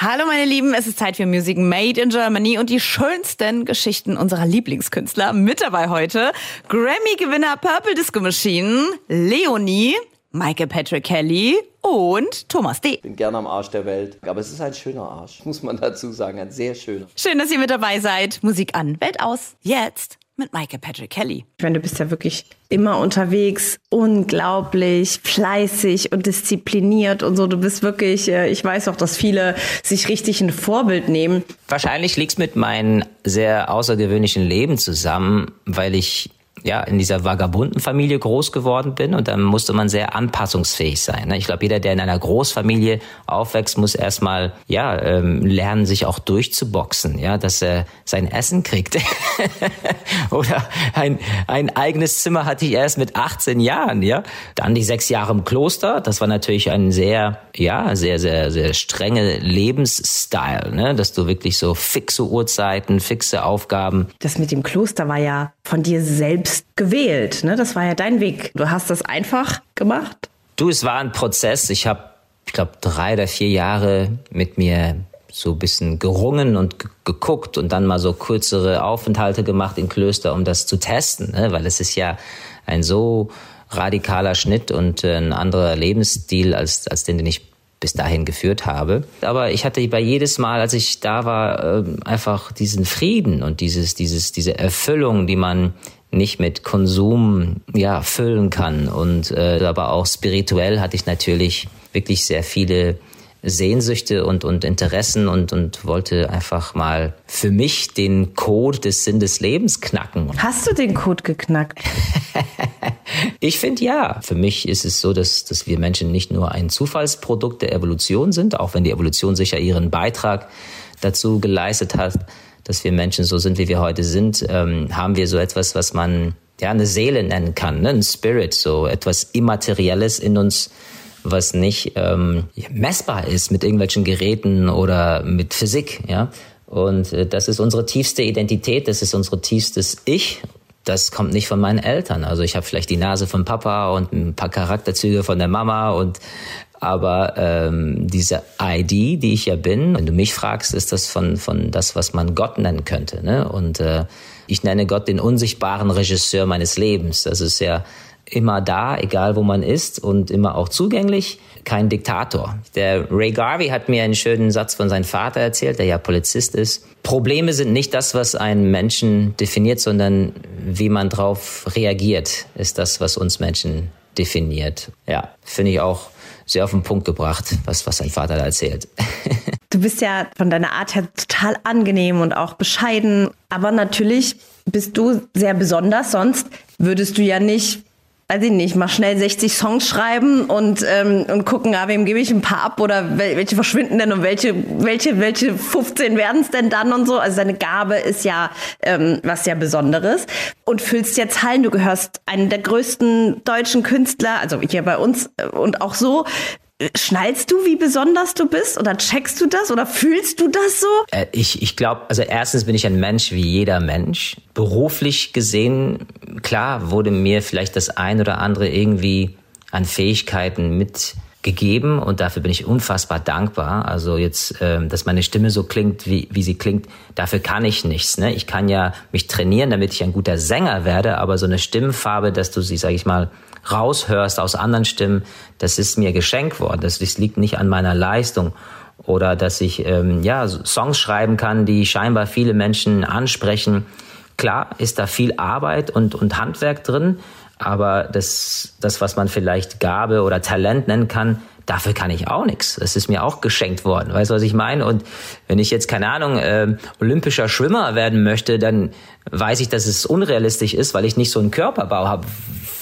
Hallo meine Lieben, es ist Zeit für Music Made in Germany und die schönsten Geschichten unserer Lieblingskünstler. Mit dabei heute Grammy-Gewinner Purple Disco Machine, Leonie, Michael Patrick Kelly und Thomas D. Ich bin gerne am Arsch der Welt, aber es ist ein schöner Arsch, muss man dazu sagen, ein sehr schöner. Schön, dass ihr mit dabei seid. Musik an, Welt aus. Jetzt mit Michael Patrick Kelly. Ich meine, du bist ja wirklich immer unterwegs, unglaublich fleißig und diszipliniert und so. Du bist wirklich, äh, ich weiß auch, dass viele sich richtig ein Vorbild nehmen. Wahrscheinlich liegt es mit meinem sehr außergewöhnlichen Leben zusammen, weil ich ja, in dieser vagabunden Familie groß geworden bin und dann musste man sehr anpassungsfähig sein. Ne? Ich glaube, jeder, der in einer Großfamilie aufwächst, muss erstmal ja ähm, lernen, sich auch durchzuboxen, ja, dass er sein Essen kriegt. Oder ein, ein eigenes Zimmer hatte ich erst mit 18 Jahren, ja. Dann die sechs Jahre im Kloster, das war natürlich ein sehr, ja, sehr, sehr, sehr strenge Lebensstil, ne? dass du wirklich so fixe Uhrzeiten, fixe Aufgaben. Das mit dem Kloster war ja von dir selbst gewählt. Ne? Das war ja dein Weg. Du hast das einfach gemacht. Du, es war ein Prozess. Ich habe, ich glaube, drei oder vier Jahre mit mir so ein bisschen gerungen und geguckt und dann mal so kürzere Aufenthalte gemacht in Klöster, um das zu testen, ne? weil es ist ja ein so radikaler Schnitt und äh, ein anderer Lebensstil als, als den, den ich bis dahin geführt habe. Aber ich hatte bei jedes Mal, als ich da war, ähm, einfach diesen Frieden und dieses, dieses, diese Erfüllung, die man nicht mit Konsum ja füllen kann. Und äh, aber auch spirituell hatte ich natürlich wirklich sehr viele Sehnsüchte und, und Interessen und, und wollte einfach mal für mich den Code des Sinn des Lebens knacken. Hast du den Code geknackt? ich finde ja. Für mich ist es so, dass, dass wir Menschen nicht nur ein Zufallsprodukt der Evolution sind, auch wenn die Evolution sicher ihren Beitrag dazu geleistet hat, dass wir Menschen so sind, wie wir heute sind, ähm, haben wir so etwas, was man ja eine Seele nennen kann, ne? ein Spirit, so etwas Immaterielles in uns, was nicht ähm, messbar ist mit irgendwelchen Geräten oder mit Physik, ja. Und äh, das ist unsere tiefste Identität, das ist unser tiefstes Ich. Das kommt nicht von meinen Eltern. Also ich habe vielleicht die Nase von Papa und ein paar Charakterzüge von der Mama und aber ähm, diese ID, die ich ja bin, wenn du mich fragst, ist das von von das, was man Gott nennen könnte. Ne? Und äh, ich nenne Gott den unsichtbaren Regisseur meines Lebens. Das ist ja immer da, egal wo man ist und immer auch zugänglich, kein Diktator. Der Ray Garvey hat mir einen schönen Satz von seinem Vater erzählt, der ja Polizist ist. Probleme sind nicht das, was einen Menschen definiert, sondern wie man darauf reagiert, ist das, was uns Menschen definiert. Ja, finde ich auch sehr auf den Punkt gebracht, was, was sein Vater da erzählt. Du bist ja von deiner Art her total angenehm und auch bescheiden, aber natürlich bist du sehr besonders, sonst würdest du ja nicht weiß ich nicht, mal schnell 60 Songs schreiben und, ähm, und gucken, ah, wem gebe ich ein paar ab oder welche verschwinden denn und welche, welche, welche 15 werden es denn dann und so. Also deine Gabe ist ja ähm, was sehr Besonderes und füllst jetzt Hallen. Du gehörst einen der größten deutschen Künstler, also hier bei uns äh, und auch so Schnallst du, wie besonders du bist? Oder checkst du das? Oder fühlst du das so? Äh, ich ich glaube, also erstens bin ich ein Mensch wie jeder Mensch. Beruflich gesehen, klar, wurde mir vielleicht das ein oder andere irgendwie an Fähigkeiten mitgegeben und dafür bin ich unfassbar dankbar. Also jetzt, äh, dass meine Stimme so klingt, wie, wie sie klingt, dafür kann ich nichts. Ne? Ich kann ja mich trainieren, damit ich ein guter Sänger werde, aber so eine Stimmfarbe, dass du sie, sag ich mal, raushörst aus anderen Stimmen, das ist mir geschenkt worden. Das, das liegt nicht an meiner Leistung oder dass ich ähm, ja Songs schreiben kann, die scheinbar viele Menschen ansprechen. Klar ist da viel Arbeit und, und Handwerk drin, aber das, das, was man vielleicht Gabe oder Talent nennen kann, dafür kann ich auch nichts. Das ist mir auch geschenkt worden. Weißt du, was ich meine? Und wenn ich jetzt, keine Ahnung, äh, olympischer Schwimmer werden möchte, dann weiß ich, dass es unrealistisch ist, weil ich nicht so einen Körperbau habe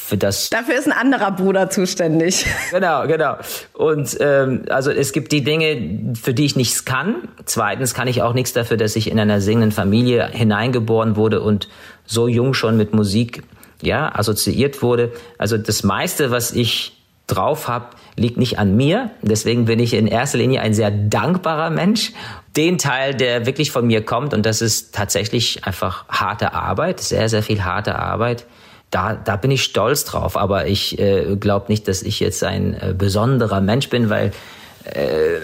für das. Dafür ist ein anderer Bruder zuständig. Genau, genau. Und ähm, also es gibt die Dinge, für die ich nichts kann. Zweitens kann ich auch nichts dafür, dass ich in einer singenden Familie hineingeboren wurde und so jung schon mit Musik ja assoziiert wurde. Also das meiste, was ich drauf habe, liegt nicht an mir. Deswegen bin ich in erster Linie ein sehr dankbarer Mensch. Den Teil, der wirklich von mir kommt, und das ist tatsächlich einfach harte Arbeit, sehr, sehr viel harte Arbeit da, da bin ich stolz drauf. Aber ich äh, glaube nicht, dass ich jetzt ein äh, besonderer Mensch bin, weil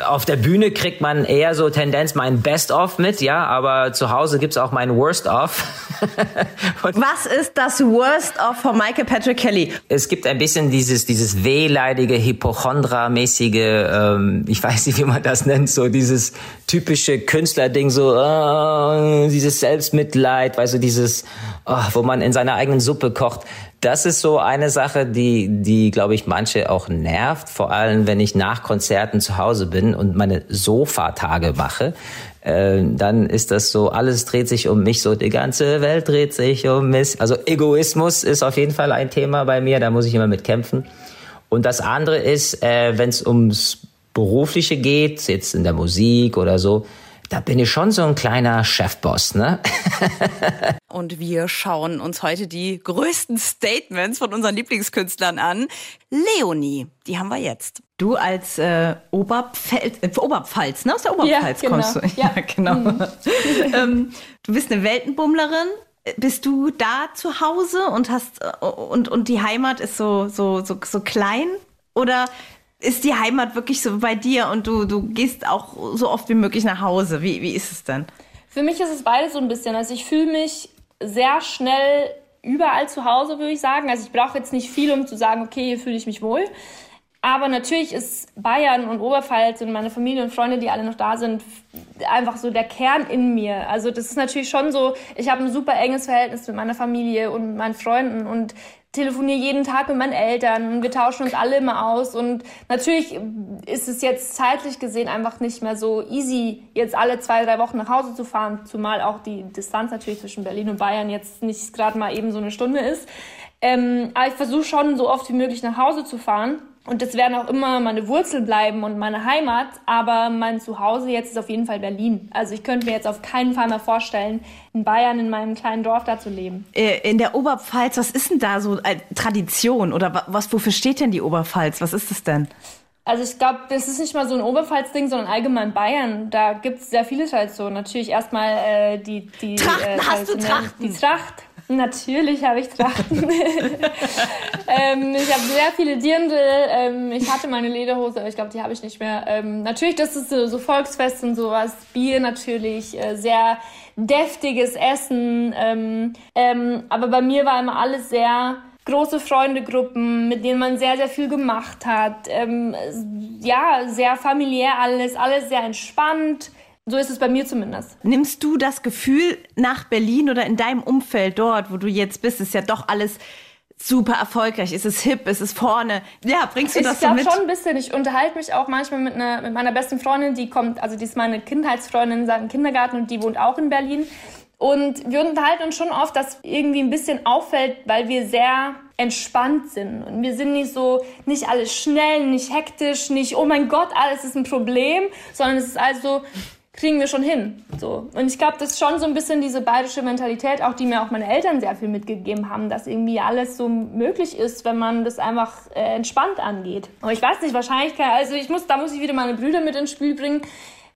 auf der Bühne kriegt man eher so Tendenz mein Best-of mit, ja, aber zu Hause gibt's auch mein Worst-of. Was ist das Worst-of von Michael Patrick Kelly? Es gibt ein bisschen dieses, dieses wehleidige, Hypochondra-mäßige, ähm, ich weiß nicht, wie man das nennt, so dieses typische Künstlerding, so äh, dieses Selbstmitleid, weißt du, dieses, oh, wo man in seiner eigenen Suppe kocht das ist so eine Sache, die, die, glaube ich, manche auch nervt. Vor allem, wenn ich nach Konzerten zu Hause bin und meine Sofatage mache. Äh, dann ist das so, alles dreht sich um mich, so die ganze Welt dreht sich um mich. Also Egoismus ist auf jeden Fall ein Thema bei mir, da muss ich immer mit kämpfen. Und das andere ist, äh, wenn es ums Berufliche geht, jetzt in der Musik oder so, da bin ich schon so ein kleiner Chefboss, ne? Und wir schauen uns heute die größten Statements von unseren Lieblingskünstlern an. Leonie, die haben wir jetzt. Du als äh, Oberpfälz, äh, Oberpfalz, ne? Aus der Oberpfalz ja, genau. kommst du. Ja, ja genau. Mhm. ähm, du bist eine Weltenbummlerin. Bist du da zu Hause und hast äh, und, und die Heimat ist so, so, so, so klein? Oder ist die Heimat wirklich so bei dir und du, du gehst auch so oft wie möglich nach Hause? Wie, wie ist es denn? Für mich ist es beides so ein bisschen. Also ich fühle mich sehr schnell überall zu Hause, würde ich sagen. Also ich brauche jetzt nicht viel, um zu sagen, okay, hier fühle ich mich wohl. Aber natürlich ist Bayern und Oberpfalz und meine Familie und Freunde, die alle noch da sind, einfach so der Kern in mir. Also das ist natürlich schon so, ich habe ein super enges Verhältnis mit meiner Familie und meinen Freunden und telefoniere jeden Tag mit meinen Eltern. Wir tauschen uns alle immer aus. Und natürlich ist es jetzt zeitlich gesehen einfach nicht mehr so easy, jetzt alle zwei, drei Wochen nach Hause zu fahren. Zumal auch die Distanz natürlich zwischen Berlin und Bayern jetzt nicht gerade mal eben so eine Stunde ist. Ähm, aber ich versuche schon so oft wie möglich nach Hause zu fahren. Und das werden auch immer meine Wurzeln bleiben und meine Heimat. Aber mein Zuhause jetzt ist auf jeden Fall Berlin. Also ich könnte mir jetzt auf keinen Fall mehr vorstellen, in Bayern, in meinem kleinen Dorf da zu leben. Äh, in der Oberpfalz, was ist denn da so äh, Tradition? Oder was, wofür steht denn die Oberpfalz? Was ist das denn? Also ich glaube, das ist nicht mal so ein Oberpfalz-Ding, sondern allgemein Bayern. Da gibt es sehr viele Traditionen. Natürlich erstmal äh, die, die, Trachten, äh, hast du Trachten? Die Tracht. Natürlich habe ich Trachten. ähm, ich habe sehr viele Dirndl. Ähm, ich hatte meine Lederhose, aber ich glaube, die habe ich nicht mehr. Ähm, natürlich, das ist so, so Volksfest und sowas. Bier natürlich, äh, sehr deftiges Essen. Ähm, ähm, aber bei mir war immer alles sehr große Freundegruppen, mit denen man sehr, sehr viel gemacht hat. Ähm, ja, sehr familiär alles, alles sehr entspannt. So ist es bei mir zumindest. Nimmst du das Gefühl nach Berlin oder in deinem Umfeld dort, wo du jetzt bist, ist ja doch alles super erfolgreich, ist es hip, ist es vorne. Ja, bringst du ich das so mit? Ich glaube schon ein bisschen. Ich unterhalte mich auch manchmal mit, einer, mit meiner besten Freundin, die kommt, also die ist meine Kindheitsfreundin seit dem Kindergarten und die wohnt auch in Berlin. Und wir unterhalten uns schon oft, dass irgendwie ein bisschen auffällt, weil wir sehr entspannt sind. Und wir sind nicht so, nicht alles schnell, nicht hektisch, nicht, oh mein Gott, alles ist ein Problem, sondern es ist also, kriegen wir schon hin. So. Und ich glaube, das ist schon so ein bisschen diese bayerische Mentalität, auch die mir auch meine Eltern sehr viel mitgegeben haben, dass irgendwie alles so möglich ist, wenn man das einfach äh, entspannt angeht. Aber ich weiß nicht, wahrscheinlich kann, also ich muss, da muss ich wieder meine Brüder mit ins Spiel bringen.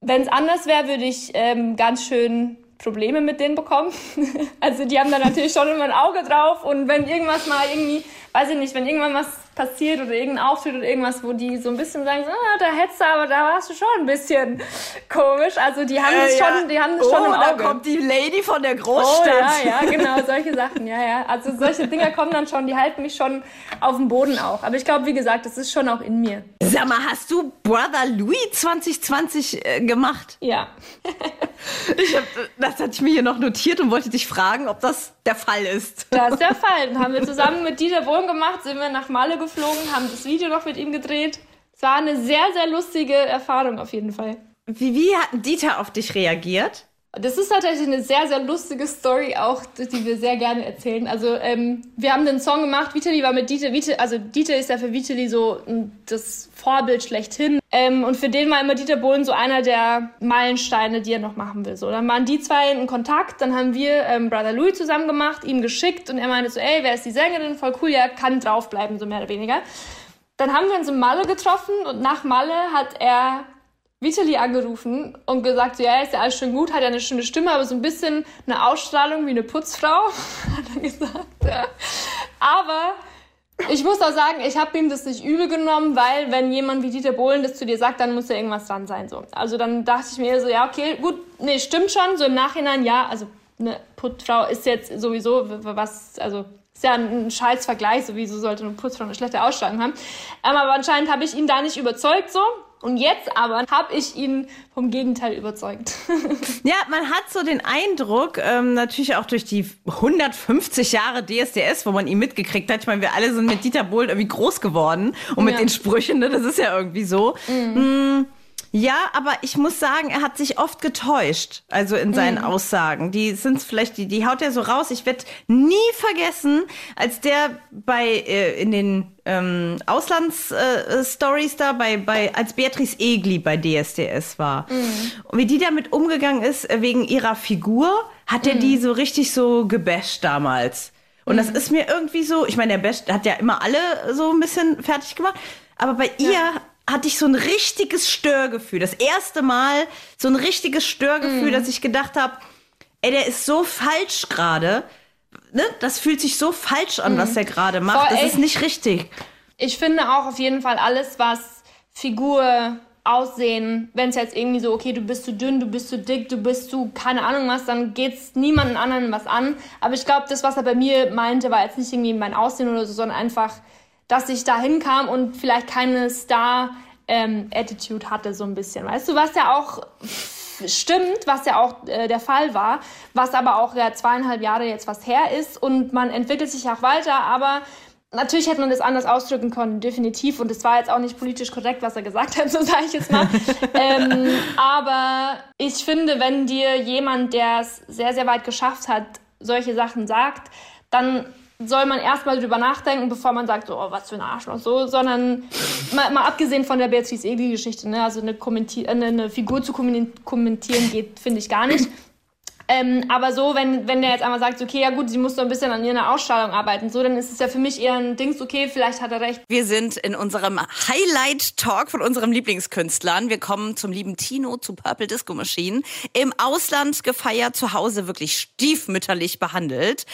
Wenn es anders wäre, würde ich ähm, ganz schön Probleme mit denen bekommen. also die haben da natürlich schon immer ein Auge drauf und wenn irgendwas mal irgendwie, weiß ich nicht, wenn irgendwann was passiert oder irgendein Auftritt oder irgendwas, wo die so ein bisschen sagen, so, ah, da hättest du, aber da warst du schon ein bisschen komisch. Also die haben äh, das schon, ja. die haben das oh, schon im da Auge. kommt die Lady von der Großstadt. Oh, ja, ja, genau, solche Sachen, ja, ja. Also solche Dinger kommen dann schon, die halten mich schon auf dem Boden auch. Aber ich glaube, wie gesagt, das ist schon auch in mir. Sag mal, hast du Brother Louis 2020 äh, gemacht? Ja. ich hab, das hatte ich mir hier noch notiert und wollte dich fragen, ob das der Fall ist. Das ist der Fall. Dann haben wir zusammen mit Dieter Bohlen gemacht, sind wir nach Malle geflogen, haben das Video noch mit ihm gedreht. Es war eine sehr, sehr lustige Erfahrung auf jeden Fall. Wie, wie hat Dieter auf dich reagiert? Das ist tatsächlich eine sehr, sehr lustige Story auch, die wir sehr gerne erzählen. Also ähm, wir haben den Song gemacht, Vitali war mit Dieter, Vita, also Dieter ist ja für Vitali so das Vorbild schlechthin. Ähm, und für den war immer Dieter Bohlen so einer der Meilensteine, die er noch machen will. So, dann waren die zwei in Kontakt, dann haben wir ähm, Brother Louis zusammen gemacht, ihm geschickt und er meinte so, ey, wer ist die Sängerin? Voll cool, ja, kann draufbleiben, so mehr oder weniger. Dann haben wir uns in Malle getroffen und nach Malle hat er Vitali angerufen und gesagt, so, ja, ist ja alles schön gut, hat ja eine schöne Stimme, aber so ein bisschen eine Ausstrahlung wie eine Putzfrau, hat er gesagt. Ja. Aber ich muss auch sagen, ich habe ihm das nicht übel genommen, weil wenn jemand wie Dieter Bohlen das zu dir sagt, dann muss ja irgendwas dran sein. So. Also dann dachte ich mir so, ja, okay, gut, nee, stimmt schon. So im Nachhinein, ja, also eine Putzfrau ist jetzt sowieso was, also ist ja ein scheiß Vergleich, sowieso sollte eine Putzfrau eine schlechte Ausstrahlung haben. Ähm, aber anscheinend habe ich ihn da nicht überzeugt so. Und jetzt aber habe ich ihn vom Gegenteil überzeugt. ja, man hat so den Eindruck, ähm, natürlich auch durch die 150 Jahre DSDS, wo man ihn mitgekriegt hat. Ich meine, wir alle sind mit Dieter Bohlen irgendwie groß geworden und mit ja. den Sprüchen, ne? das ist ja irgendwie so. Mhm. Ja, aber ich muss sagen, er hat sich oft getäuscht, also in seinen mhm. Aussagen. Die sind vielleicht, die, die haut er so raus. Ich werde nie vergessen, als der bei äh, in den ähm, Auslandsstories äh, da bei, bei als Beatrice Egli bei DSDS war. Mhm. Und wie die damit umgegangen ist äh, wegen ihrer Figur, hat er mhm. die so richtig so gebasht damals. Und das mhm. ist mir irgendwie so, ich meine, der Best hat ja immer alle so ein bisschen fertig gemacht, aber bei ja. ihr hatte ich so ein richtiges Störgefühl. Das erste Mal so ein richtiges Störgefühl, mm. dass ich gedacht habe, ey, der ist so falsch gerade. Ne? Das fühlt sich so falsch an, mm. was er gerade macht. Voll, das ist nicht richtig. Ich finde auch auf jeden Fall alles, was Figur, Aussehen, wenn es jetzt irgendwie so, okay, du bist zu dünn, du bist zu dick, du bist zu keine Ahnung was, dann geht's niemanden anderen was an. Aber ich glaube, das, was er bei mir meinte, war jetzt nicht irgendwie mein Aussehen oder so, sondern einfach dass ich da hinkam und vielleicht keine Star-Attitude ähm, hatte, so ein bisschen. Weißt du, was ja auch stimmt, was ja auch äh, der Fall war, was aber auch ja zweieinhalb Jahre jetzt was her ist und man entwickelt sich auch weiter, aber Natürlich hätte man das anders ausdrücken können, definitiv. Und es war jetzt auch nicht politisch korrekt, was er gesagt hat, so sage ich jetzt mal. ähm, aber ich finde, wenn dir jemand, der es sehr, sehr weit geschafft hat, solche Sachen sagt, dann soll man erstmal drüber nachdenken, bevor man sagt, oh, was für ein Arschloch, so, sondern mal, mal abgesehen von der Beatrice Egli-Geschichte, ne, also eine, Kommentier äh, eine, eine Figur zu kommentieren geht, finde ich gar nicht. Ähm, aber so, wenn, wenn der jetzt einmal sagt, okay, ja gut, sie muss so ein bisschen an ihrer Ausstrahlung arbeiten, so, dann ist es ja für mich eher ein Dings, okay, vielleicht hat er recht. Wir sind in unserem Highlight-Talk von unserem Lieblingskünstlern. Wir kommen zum lieben Tino, zu Purple Disco Machine. Im Ausland gefeiert, zu Hause wirklich stiefmütterlich behandelt.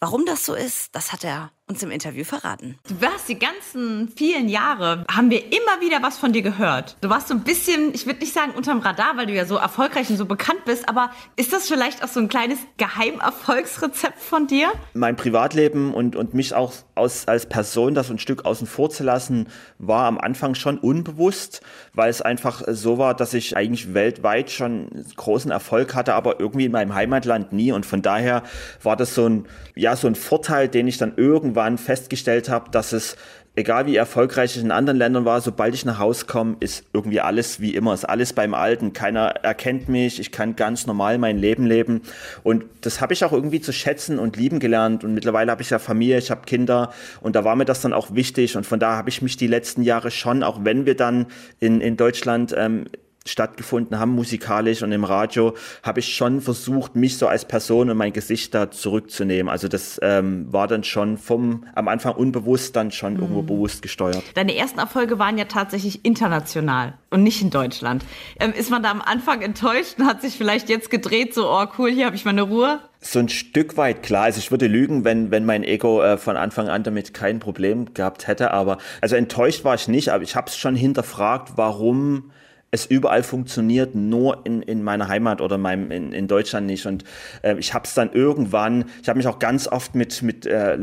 Warum das so ist, das hat er uns im Interview verraten. Du warst die ganzen vielen Jahre, haben wir immer wieder was von dir gehört. Du warst so ein bisschen, ich würde nicht sagen unterm Radar, weil du ja so erfolgreich und so bekannt bist, aber ist das vielleicht auch so ein kleines Geheimerfolgsrezept von dir? Mein Privatleben und, und mich auch aus, als Person das ein Stück außen vor zu lassen, war am Anfang schon unbewusst, weil es einfach so war, dass ich eigentlich weltweit schon großen Erfolg hatte, aber irgendwie in meinem Heimatland nie. Und von daher war das so ein, ja, so ein Vorteil, den ich dann irgendwann irgendwann festgestellt habe, dass es, egal wie erfolgreich ich in anderen Ländern war, sobald ich nach Hause komme, ist irgendwie alles wie immer, ist alles beim Alten. Keiner erkennt mich, ich kann ganz normal mein Leben leben. Und das habe ich auch irgendwie zu schätzen und lieben gelernt. Und mittlerweile habe ich ja Familie, ich habe Kinder und da war mir das dann auch wichtig. Und von daher habe ich mich die letzten Jahre schon, auch wenn wir dann in, in Deutschland ähm, stattgefunden haben, musikalisch und im Radio, habe ich schon versucht, mich so als Person und mein Gesicht da zurückzunehmen. Also das ähm, war dann schon vom am Anfang unbewusst dann schon mhm. irgendwo bewusst gesteuert. Deine ersten Erfolge waren ja tatsächlich international und nicht in Deutschland. Ähm, ist man da am Anfang enttäuscht und hat sich vielleicht jetzt gedreht, so, oh cool, hier habe ich meine Ruhe? So ein Stück weit klar. Also ich würde lügen, wenn, wenn mein Ego äh, von Anfang an damit kein Problem gehabt hätte. Aber also enttäuscht war ich nicht, aber ich habe es schon hinterfragt, warum es überall funktioniert, nur in, in meiner Heimat oder meinem, in, in Deutschland nicht. Und äh, ich habe es dann irgendwann, ich habe mich auch ganz oft mit, mit äh,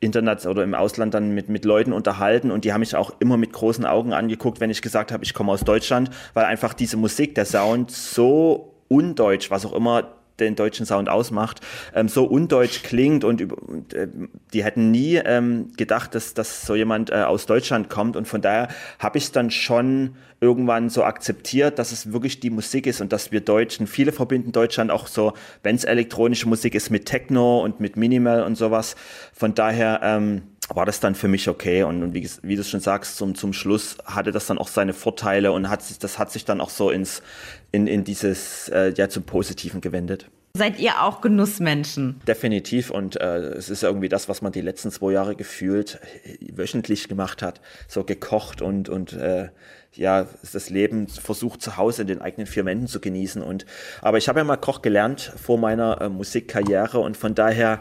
Internet oder im Ausland dann mit, mit Leuten unterhalten und die haben mich auch immer mit großen Augen angeguckt, wenn ich gesagt habe, ich komme aus Deutschland, weil einfach diese Musik, der Sound so undeutsch, was auch immer den deutschen Sound ausmacht, ähm, so undeutsch klingt und, und äh, die hätten nie ähm, gedacht, dass, dass so jemand äh, aus Deutschland kommt und von daher habe ich es dann schon irgendwann so akzeptiert, dass es wirklich die Musik ist und dass wir Deutschen, viele verbinden Deutschland auch so, wenn es elektronische Musik ist, mit Techno und mit Minimal und sowas. Von daher ähm, war das dann für mich okay. Und, und wie, wie, du schon sagst, zum, zum Schluss hatte das dann auch seine Vorteile und hat sich, das hat sich dann auch so ins, in, in dieses, äh, ja, zum Positiven gewendet. Seid ihr auch Genussmenschen? Definitiv. Und äh, es ist irgendwie das, was man die letzten zwei Jahre gefühlt äh, wöchentlich gemacht hat. So gekocht und, und äh, ja, das Leben versucht zu Hause in den eigenen vier Wänden zu genießen. Und, aber ich habe ja mal Koch gelernt vor meiner äh, Musikkarriere und von daher.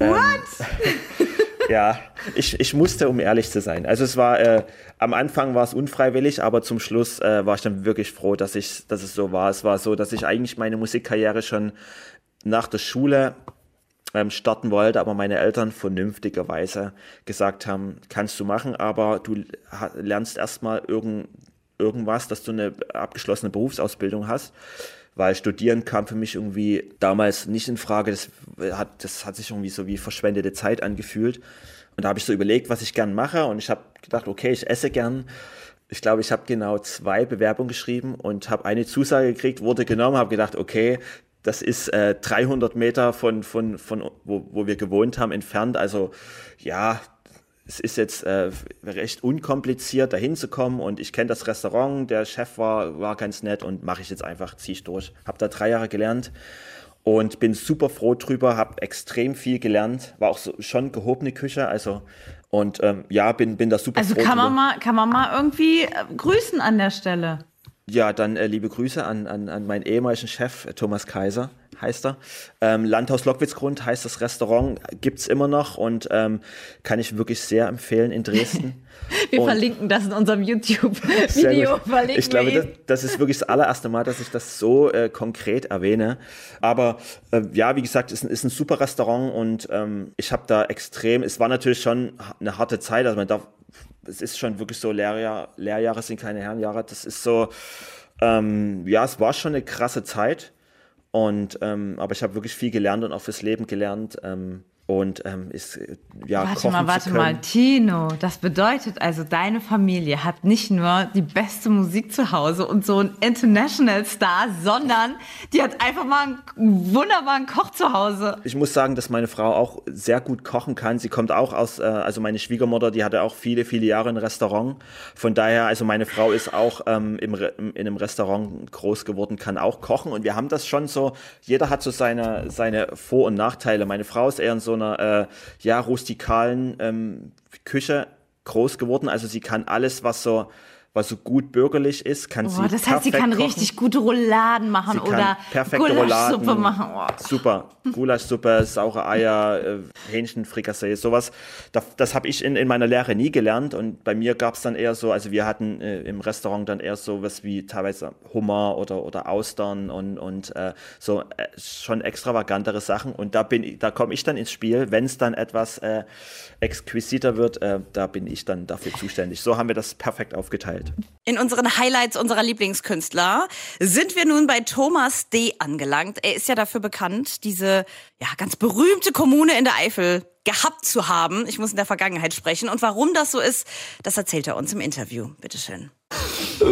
Ähm, What? ja, ich, ich musste, um ehrlich zu sein. Also es war, äh, am Anfang war es unfreiwillig, aber zum Schluss äh, war ich dann wirklich froh, dass, ich, dass es so war. Es war so, dass ich eigentlich meine Musikkarriere schon nach der Schule ähm, starten wollte, aber meine Eltern vernünftigerweise gesagt haben, kannst du machen, aber du lernst erstmal irgend, irgendwas, dass du eine abgeschlossene Berufsausbildung hast weil Studieren kam für mich irgendwie damals nicht in Frage. Das hat, das hat sich irgendwie so wie verschwendete Zeit angefühlt. Und da habe ich so überlegt, was ich gern mache. Und ich habe gedacht, okay, ich esse gern. Ich glaube, ich habe genau zwei Bewerbungen geschrieben und habe eine Zusage gekriegt, wurde genommen, habe gedacht, okay, das ist äh, 300 Meter von, von, von wo, wo wir gewohnt haben, entfernt. Also ja, es ist jetzt äh, recht unkompliziert, da hinzukommen und ich kenne das Restaurant, der Chef war, war ganz nett und mache ich jetzt einfach, ziehe ich durch. Habe da drei Jahre gelernt und bin super froh drüber, habe extrem viel gelernt, war auch so, schon gehobene Küche, also und ähm, ja, bin, bin da super also froh. Also kann man mal, kann man mal irgendwie äh, grüßen an der Stelle. Ja, dann äh, liebe Grüße an, an, an meinen ehemaligen Chef, Thomas Kaiser heißt er. Ähm, Landhaus Lockwitzgrund heißt das Restaurant, gibt es immer noch und ähm, kann ich wirklich sehr empfehlen in Dresden. wir und verlinken das in unserem YouTube-Video. Ich glaube, das, das, ist wirklich das allererste Mal, dass ich das so äh, konkret erwähne. Aber äh, ja, wie gesagt, es ist, ist, ein super Restaurant und ähm, ich habe da extrem, es war natürlich schon eine harte Zeit, also man darf, es ist schon wirklich so, Lehrjahr, Lehrjahre sind keine Herrenjahre, das ist so, ähm, ja, es war schon eine krasse Zeit. Und ähm, aber ich habe wirklich viel gelernt und auch fürs Leben gelernt. Ähm, und ähm, ist ja warte mal warte mal. Tino das bedeutet also deine Familie hat nicht nur die beste Musik zu Hause und so ein international Star sondern die hat einfach mal einen wunderbaren Koch zu Hause. Ich muss sagen dass meine Frau auch sehr gut kochen kann. Sie kommt auch aus äh, also meine Schwiegermutter die hatte auch viele viele Jahre ein Restaurant. Von daher also meine Frau ist auch ähm, im, in einem Restaurant groß geworden kann auch kochen. Und wir haben das schon so jeder hat so seine seine Vor- und Nachteile. Meine Frau ist eher so einer äh, ja, rustikalen ähm, Küche groß geworden. Also sie kann alles, was so was so gut bürgerlich ist, kann oh, sie Das heißt, sie kann kochen. richtig gute Rouladen machen oder Gulaschsuppe machen. Oh. Super. Gulaschsuppe, saure Eier, äh, Hähnchenfrikassee, sowas. Das, das habe ich in, in meiner Lehre nie gelernt und bei mir gab es dann eher so, also wir hatten äh, im Restaurant dann eher so was wie teilweise Hummer oder, oder Austern und, und äh, so äh, schon extravagantere Sachen und da bin da komme ich dann ins Spiel, wenn es dann etwas äh, exquisiter wird, äh, da bin ich dann dafür zuständig. So haben wir das perfekt aufgeteilt. In unseren Highlights unserer Lieblingskünstler sind wir nun bei Thomas D. angelangt. Er ist ja dafür bekannt, diese ja, ganz berühmte Kommune in der Eifel gehabt zu haben. Ich muss in der Vergangenheit sprechen. Und warum das so ist, das erzählt er uns im Interview. Bitteschön.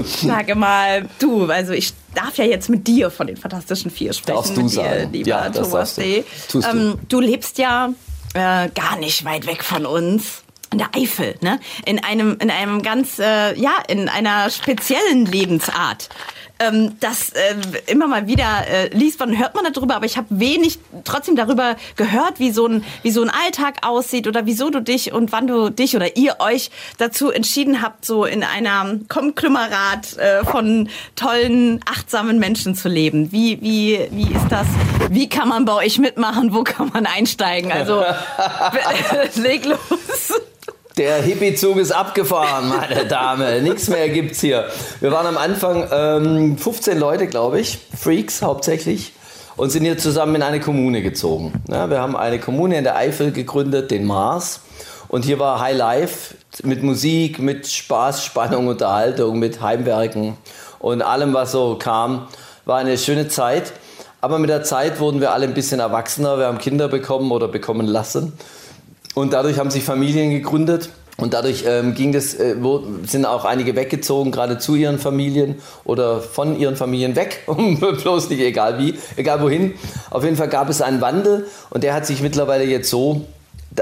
Sage mal, du, also ich darf ja jetzt mit dir von den Fantastischen Vier sprechen. Darfst du mit sagen. Dir, lieber ja, Thomas D. Du. Ähm, du lebst ja äh, gar nicht weit weg von uns in der Eifel, ne? In einem, in einem ganz, äh, ja, in einer speziellen Lebensart. Ähm, das äh, immer mal wieder äh, liest man, hört man darüber, aber ich habe wenig trotzdem darüber gehört, wie so ein wie so ein Alltag aussieht oder wieso du dich und wann du dich oder ihr euch dazu entschieden habt, so in einer Konglomerat äh, von tollen, achtsamen Menschen zu leben. Wie wie wie ist das? Wie kann man bei euch mitmachen? Wo kann man einsteigen? Also leg los. Der Hippie-Zug ist abgefahren, meine Dame. Nichts mehr gibt's hier. Wir waren am Anfang ähm, 15 Leute, glaube ich, Freaks hauptsächlich, und sind hier zusammen in eine Kommune gezogen. Ja, wir haben eine Kommune in der Eifel gegründet, den Mars. Und hier war High Life mit Musik, mit Spaß, Spannung, Unterhaltung, mit Heimwerken und allem, was so kam. War eine schöne Zeit. Aber mit der Zeit wurden wir alle ein bisschen erwachsener. Wir haben Kinder bekommen oder bekommen lassen. Und dadurch haben sich Familien gegründet. Und dadurch ähm, ging das, äh, sind auch einige weggezogen, gerade zu ihren Familien oder von ihren Familien weg, bloß nicht egal wie, egal wohin. Auf jeden Fall gab es einen Wandel und der hat sich mittlerweile jetzt so,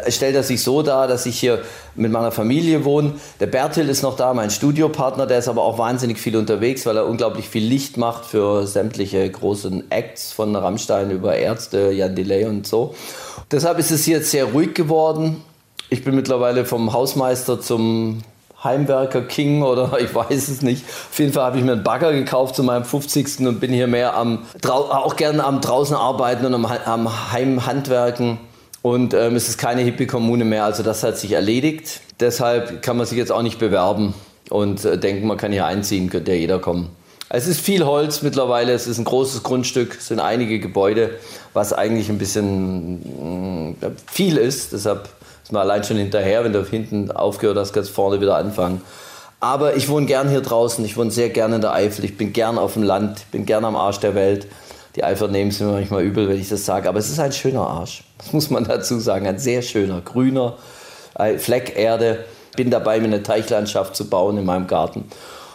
stellt er sich so dar, dass ich hier mit meiner Familie wohne. Der Bertil ist noch da, mein Studiopartner, der ist aber auch wahnsinnig viel unterwegs, weil er unglaublich viel Licht macht für sämtliche großen Acts von Rammstein über Ärzte, Jan Delay und so. Deshalb ist es jetzt sehr ruhig geworden. Ich bin mittlerweile vom Hausmeister zum Heimwerker King oder ich weiß es nicht. Auf jeden Fall habe ich mir einen Bagger gekauft zu meinem 50. und bin hier mehr am auch gerne am draußen arbeiten und am, am Heimhandwerken Und ähm, es ist keine Hippie-Kommune mehr, also das hat sich erledigt. Deshalb kann man sich jetzt auch nicht bewerben und äh, denken, man kann hier einziehen, könnte ja jeder kommen. Es ist viel Holz mittlerweile, es ist ein großes Grundstück, es sind einige Gebäude, was eigentlich ein bisschen mh, viel ist. Deshalb ist man allein schon hinterher, wenn du hinten aufgehört hast, ganz vorne wieder anfangen. Aber ich wohne gern hier draußen, ich wohne sehr gerne in der Eifel, ich bin gern auf dem Land, ich bin gern am Arsch der Welt. Die Eifer nehmen es mir manchmal übel, wenn ich das sage, aber es ist ein schöner Arsch. Das muss man dazu sagen, ein sehr schöner, grüner Fleck Erde. Bin dabei, mir eine Teichlandschaft zu bauen in meinem Garten.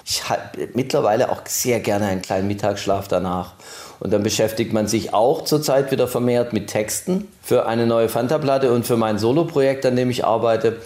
Ich habe mittlerweile auch sehr gerne einen kleinen Mittagsschlaf danach. Und dann beschäftigt man sich auch zurzeit wieder vermehrt mit Texten für eine neue Fanta-Platte und für mein Soloprojekt, an dem ich arbeite.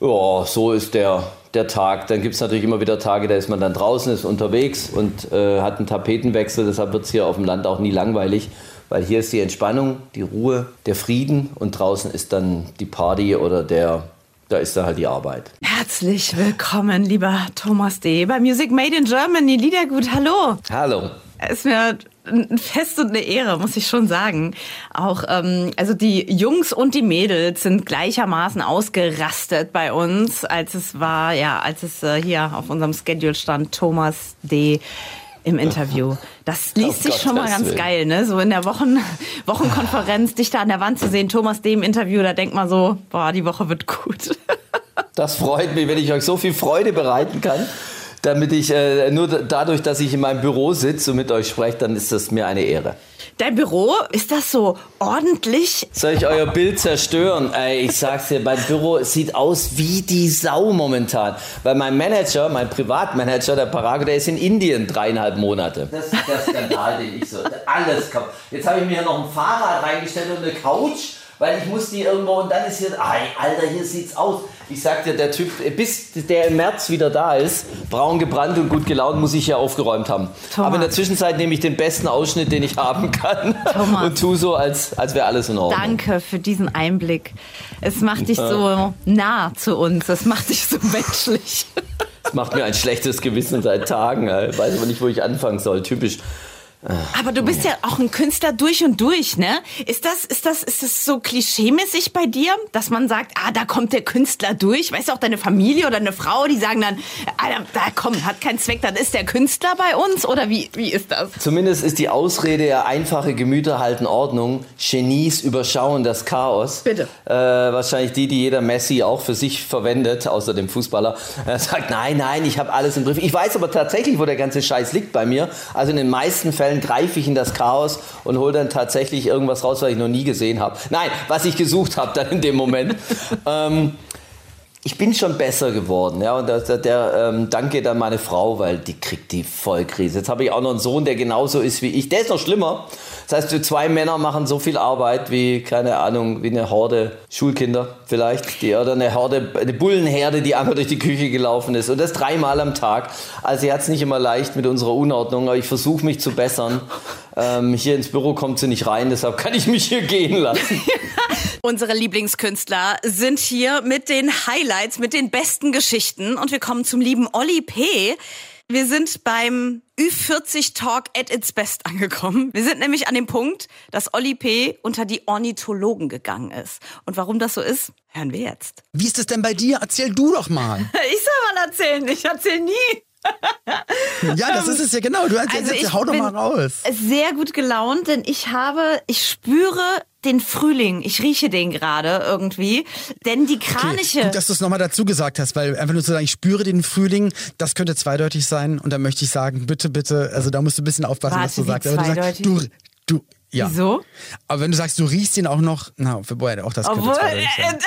Ja, so ist der, der Tag. Dann gibt es natürlich immer wieder Tage, da ist man dann draußen, ist unterwegs und äh, hat einen Tapetenwechsel. Deshalb wird es hier auf dem Land auch nie langweilig, weil hier ist die Entspannung, die Ruhe, der Frieden und draußen ist dann die Party oder der da ist da halt die Arbeit. Herzlich willkommen, lieber Thomas D. bei Music Made in Germany. Liedergut, hallo. Hallo. Es ist mir ein Fest und eine Ehre, muss ich schon sagen. Auch ähm, also die Jungs und die Mädels sind gleichermaßen ausgerastet bei uns, als es war, ja, als es äh, hier auf unserem Schedule stand, Thomas D im Interview. Das liest sich schon mal ganz Willen. geil, ne? So in der Wochen Wochenkonferenz, dich da an der Wand zu sehen, Thomas D. im Interview, da denkt man so, boah, die Woche wird gut. das freut mich, wenn ich euch so viel Freude bereiten kann. Damit ich äh, nur dadurch, dass ich in meinem Büro sitze und mit euch spreche, dann ist das mir eine Ehre. Dein Büro, ist das so ordentlich? Soll ich euer Bild zerstören? Ey, ich sag's dir, mein Büro sieht aus wie die Sau momentan. Weil mein Manager, mein Privatmanager, der Parago, der ist in Indien dreieinhalb Monate. Das ist der Skandal, den ich so. Alles kaputt. Jetzt habe ich mir hier noch ein Fahrrad reingestellt und eine Couch weil ich muss die irgendwo und dann ist hier, ay, Alter, hier sieht's aus. Ich sag dir, der Typ, bis der im März wieder da ist, braun gebrannt und gut gelaunt, muss ich hier aufgeräumt haben. Thomas. Aber in der Zwischenzeit nehme ich den besten Ausschnitt, den ich haben kann Thomas. und tu so, als, als wäre alles in Ordnung. Danke für diesen Einblick. Es macht dich so nah zu uns, es macht dich so menschlich. Es macht mir ein schlechtes Gewissen seit Tagen. Ich weiß aber nicht, wo ich anfangen soll. Typisch aber du bist ja auch ein Künstler durch und durch, ne? Ist das, ist das, ist das so klischeemäßig bei dir, dass man sagt, ah, da kommt der Künstler durch? Weißt du, auch deine Familie oder eine Frau, die sagen dann, ah, da, da komm, hat keinen Zweck, dann ist der Künstler bei uns? Oder wie, wie ist das? Zumindest ist die Ausrede ja einfache Gemüter halten Ordnung. Genies überschauen das Chaos. Bitte. Äh, wahrscheinlich die, die jeder Messi auch für sich verwendet, außer dem Fußballer. Er sagt, nein, nein, ich habe alles im Griff. Ich weiß aber tatsächlich, wo der ganze Scheiß liegt bei mir. Also in den meisten Fällen Fällen greife ich in das Chaos und hole dann tatsächlich irgendwas raus, was ich noch nie gesehen habe. Nein, was ich gesucht habe dann in dem Moment. ähm, ich bin schon besser geworden, ja, und der, der ähm, Dank geht an meine Frau, weil die kriegt die Vollkrise. Jetzt habe ich auch noch einen Sohn, der genauso ist wie ich. Der ist noch schlimmer. Das heißt, zwei Männer machen so viel Arbeit wie, keine Ahnung, wie eine Horde Schulkinder vielleicht, die, oder eine Horde, eine Bullenherde, die einmal durch die Küche gelaufen ist. Und das dreimal am Tag. Also sie hat es nicht immer leicht mit unserer Unordnung, aber ich versuche mich zu bessern. Ähm, hier ins Büro kommt sie nicht rein, deshalb kann ich mich hier gehen lassen. Unsere Lieblingskünstler sind hier mit den Highlights, mit den besten Geschichten. Und wir kommen zum lieben Olli P., wir sind beim Ü40 Talk at its best angekommen. Wir sind nämlich an dem Punkt, dass Olli P. unter die Ornithologen gegangen ist. Und warum das so ist, hören wir jetzt. Wie ist es denn bei dir? Erzähl du doch mal. Ich soll mal erzählen, ich erzähl nie. ja, das ist es ja genau. Du also jetzt, hau doch mal raus. Sehr gut gelaunt, denn ich habe, ich spüre den Frühling. Ich rieche den gerade irgendwie. Denn die Kraniche. Okay, gut, dass du es nochmal dazu gesagt hast, weil einfach nur zu sagen, ich spüre den Frühling, das könnte zweideutig sein. Und da möchte ich sagen, bitte, bitte, also da musst du ein bisschen aufpassen, Warte, was du sagst. Aber du sagst, du, du, ja. Wieso? Aber wenn du sagst, du riechst ihn auch noch, na, wobei auch das könnte Obwohl, äh,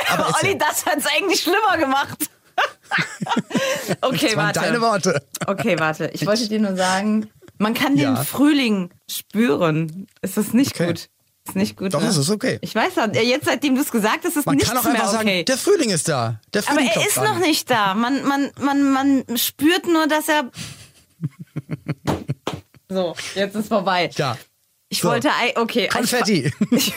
Aber Olli, das hat es eigentlich schlimmer gemacht. okay, das warte. Deine Worte. Okay, warte. Ich wollte dir nur sagen, man kann den ja. Frühling spüren. Ist das nicht okay. gut? Ist nicht gut. Doch, ne? ist es okay. Ich weiß jetzt, seitdem du es gesagt hast, ist man nichts kann auch einfach okay. sagen, der Frühling ist da. Der Frühling Aber er ist an. noch nicht da. Man, man, man, man spürt nur, dass er. so, jetzt ist vorbei. Ja. Ich so. wollte. Okay. Konfetti. Ich,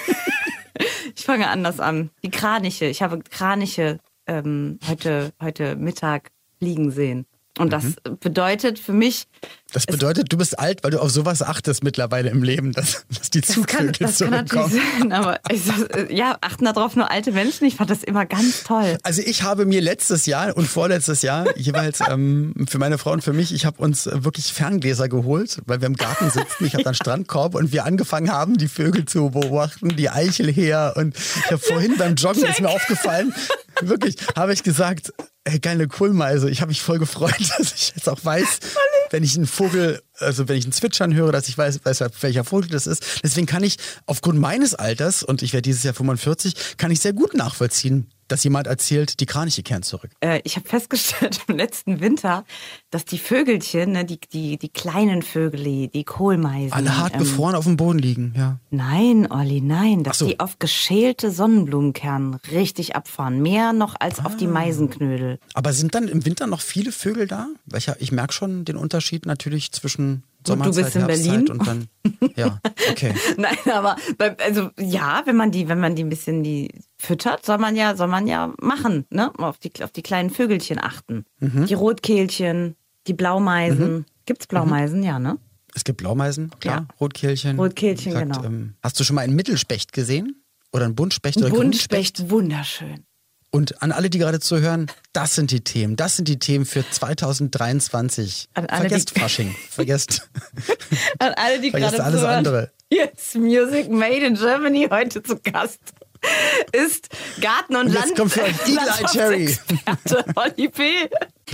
ich fange anders an. Die Kraniche. Ich habe Kraniche ähm, heute, heute Mittag fliegen sehen. Und das bedeutet für mich, Das bedeutet, du bist alt, weil du auf sowas achtest mittlerweile im Leben, dass, dass die das kann, Zugvögel das kann natürlich zurückkommen. sein, aber ich, sag, ja, achten darauf nur alte Menschen. Ich fand das immer ganz toll. Also ich habe mir letztes Jahr und vorletztes Jahr jeweils ähm, für meine Frau und für mich, ich habe uns äh, wirklich Ferngläser geholt, weil wir im Garten sitzen. Ich habe dann Strandkorb und wir angefangen haben, die Vögel zu beobachten, die Eichel her. Und ich habe vorhin beim Joggen ist mir aufgefallen, wirklich, habe ich gesagt, ey, geile Kohlmeise. Ich habe mich voll gefreut, dass ich jetzt auch weiß, wenn ich einen Vogel, also wenn ich ein Zwitschern höre, dass ich weiß, weiß, welcher Vogel das ist. Deswegen kann ich aufgrund meines Alters, und ich werde dieses Jahr 45, kann ich sehr gut nachvollziehen, dass jemand erzählt, die Kraniche kehren zurück. Äh, ich habe festgestellt im letzten Winter, dass die Vögelchen, ne, die, die, die kleinen Vögel, die Kohlmeisen. Alle hart ähm, gefroren auf dem Boden liegen, ja. Nein, Olli, nein, dass so. die auf geschälte Sonnenblumenkernen richtig abfahren. Mehr noch als auf Ah. die Meisenknödel. Aber sind dann im Winter noch viele Vögel da? Weil ich, ich merke schon den Unterschied natürlich zwischen Sommerzeit, bist in Herbstzeit Berlin? und dann. Ja, okay. Nein, aber also ja, wenn man die, wenn man die ein bisschen die füttert, soll man ja, soll man ja machen, ne? Auf die, auf die kleinen Vögelchen achten. Mhm. Die Rotkehlchen, die Blaumeisen. Gibt's Blaumeisen, ja, ne? Es gibt Blaumeisen, klar, Ja. Rotkehlchen. Rotkehlchen, gesagt, genau. Ähm, hast du schon mal einen Mittelspecht gesehen? Oder einen Buntspecht oder Grünspecht? Buntspecht, wunderschön. Und an alle, die gerade zuhören, das sind die Themen. Das sind die Themen für 2023. An alle, Vergesst die- Fasching. Vergesst. An alle, die Vergesst gerade alles zuhören. andere. Yes, Music Made in Germany heute zu Gast ist Garten- und, Und Land. Landschaftsexperte Olli P.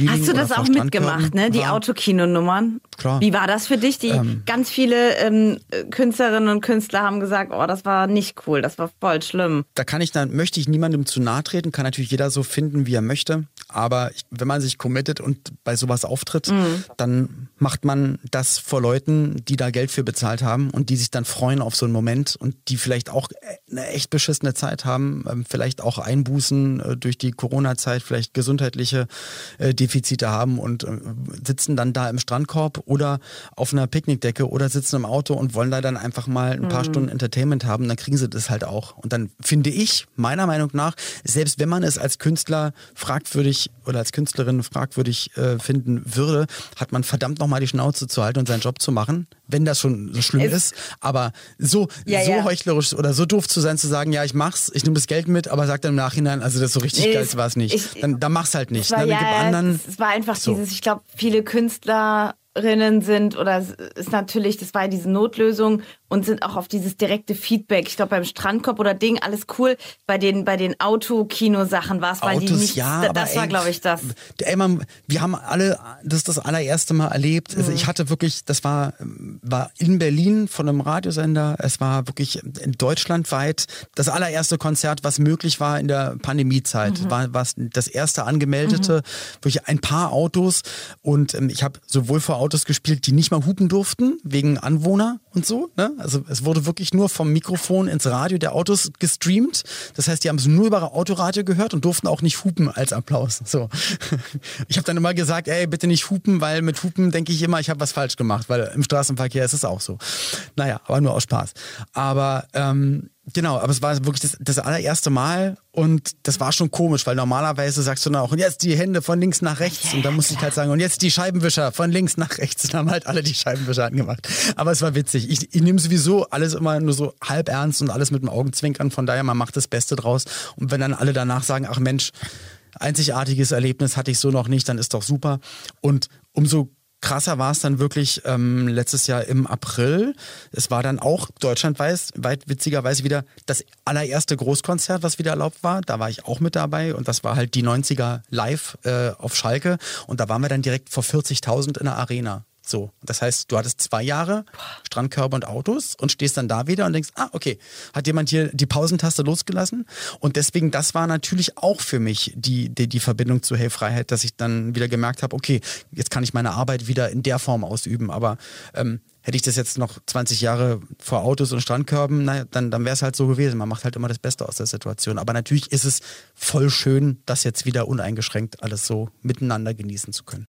Hast du das auch mitgemacht, ne? Die Ja. Autokinonummern? Klar. Wie war das für dich? Die ganz viele ähm, Künstlerinnen und Künstler haben gesagt, oh, das war nicht cool, das war voll schlimm. da kann ich dann, möchte ich niemandem zu nahe treten, kann natürlich jeder so finden, wie er möchte. Aber ich, wenn man sich committet und bei sowas auftritt, Mhm. dann macht man das vor Leuten, die da Geld für bezahlt haben und die sich dann freuen auf so einen Moment und die vielleicht auch eine echt beschissene Zeit haben, ähm, vielleicht auch Einbußen äh, durch die Corona-Zeit, vielleicht gesundheitliche äh, Defizite haben und äh, sitzen dann da im Strandkorb oder auf einer Picknickdecke oder sitzen im Auto und wollen da dann einfach mal ein paar Stunden Entertainment haben, dann kriegen sie das halt auch. Und dann finde ich, meiner Meinung nach, selbst wenn man es als Künstler fragwürdig oder als Künstlerin fragwürdig äh, finden würde, hat man verdammt nochmal die Schnauze zu halten und seinen Job zu machen, wenn das schon so schlimm Es- ist. Aber so, Ja, so ja. heuchlerisch oder so doof zu sein, zu sagen, ja, ich mach's, ich nehme das Geld mit, aber sag dann im Nachhinein, also das so richtig Nee, geil war es nicht. ich- dann, dann mach's halt nicht. War, ne? Dann ja, gib anderen, es war einfach So. dieses, ich glaube, viele Künstlerinnen sind oder ist natürlich, das war ja diese Notlösung und sind auch auf dieses direkte Feedback. Ich glaube, beim Strandkorb oder Ding, alles cool. Bei den, bei den Autokino-Sachen war es, weil die Autos, nicht, ja, das aber war, glaube ich, das. Ey, man, wir haben alle das das allererste Mal erlebt. Also Mhm. ich hatte wirklich, das war, war in Berlin von einem Radiosender. Es war wirklich in deutschlandweit das allererste Konzert, was möglich war in der Pandemiezeit. Mhm. War was das erste angemeldete, wirklich ein paar Autos. Und ähm, ich habe sowohl vor Autos gespielt, die nicht mal hupen durften, wegen Anwohner und so. Ne? Also es wurde wirklich nur vom Mikrofon ins Radio der Autos gestreamt. Das heißt, die haben es nur über Autoradio gehört und durften auch nicht hupen als Applaus. So. Ich habe dann immer gesagt, ey, bitte nicht hupen, weil mit Hupen denke ich immer, ich habe was falsch gemacht, weil im Straßenverkehr ist es auch so. Naja, aber nur aus Spaß. Aber ähm, Genau, aber es war wirklich das, das allererste Mal und das war schon komisch, weil normalerweise sagst du dann auch, und jetzt die Hände von links nach rechts. Und dann musste ich halt sagen, und jetzt die Scheibenwischer von links nach rechts. Und dann haben halt alle die Scheibenwischer angemacht. Aber es war witzig. Ich, ich nehme sowieso alles immer nur so halb ernst und alles mit dem Augenzwinkern, von daher man macht das Beste draus. Und wenn dann alle danach sagen, ach Mensch, einzigartiges Erlebnis hatte ich so noch nicht, dann ist doch super. Und umso krasser war es dann wirklich ähm, letztes Jahr im April. Es war dann auch deutschlandweit weit witzigerweise wieder das allererste Großkonzert, was wieder erlaubt war. Da war ich auch mit dabei und das war halt die 90er live äh, auf Schalke und da waren wir dann direkt vor 40.000 in der Arena. So, das heißt, du hattest zwei Jahre Strandkörper und Autos und stehst dann da wieder und denkst, ah, okay, hat jemand hier die Pausentaste losgelassen? Und deswegen, das war natürlich auch für mich die, die, die Verbindung zu Hey Freiheit, dass ich dann wieder gemerkt habe, okay, jetzt kann ich meine Arbeit wieder in der Form ausüben. Aber ähm, hätte ich das jetzt noch 20 Jahre vor Autos und Strandkörben, naja, dann, dann wäre es halt so gewesen. Man macht halt immer das Beste aus der Situation. Aber natürlich ist es voll schön, das jetzt wieder uneingeschränkt alles so miteinander genießen zu können.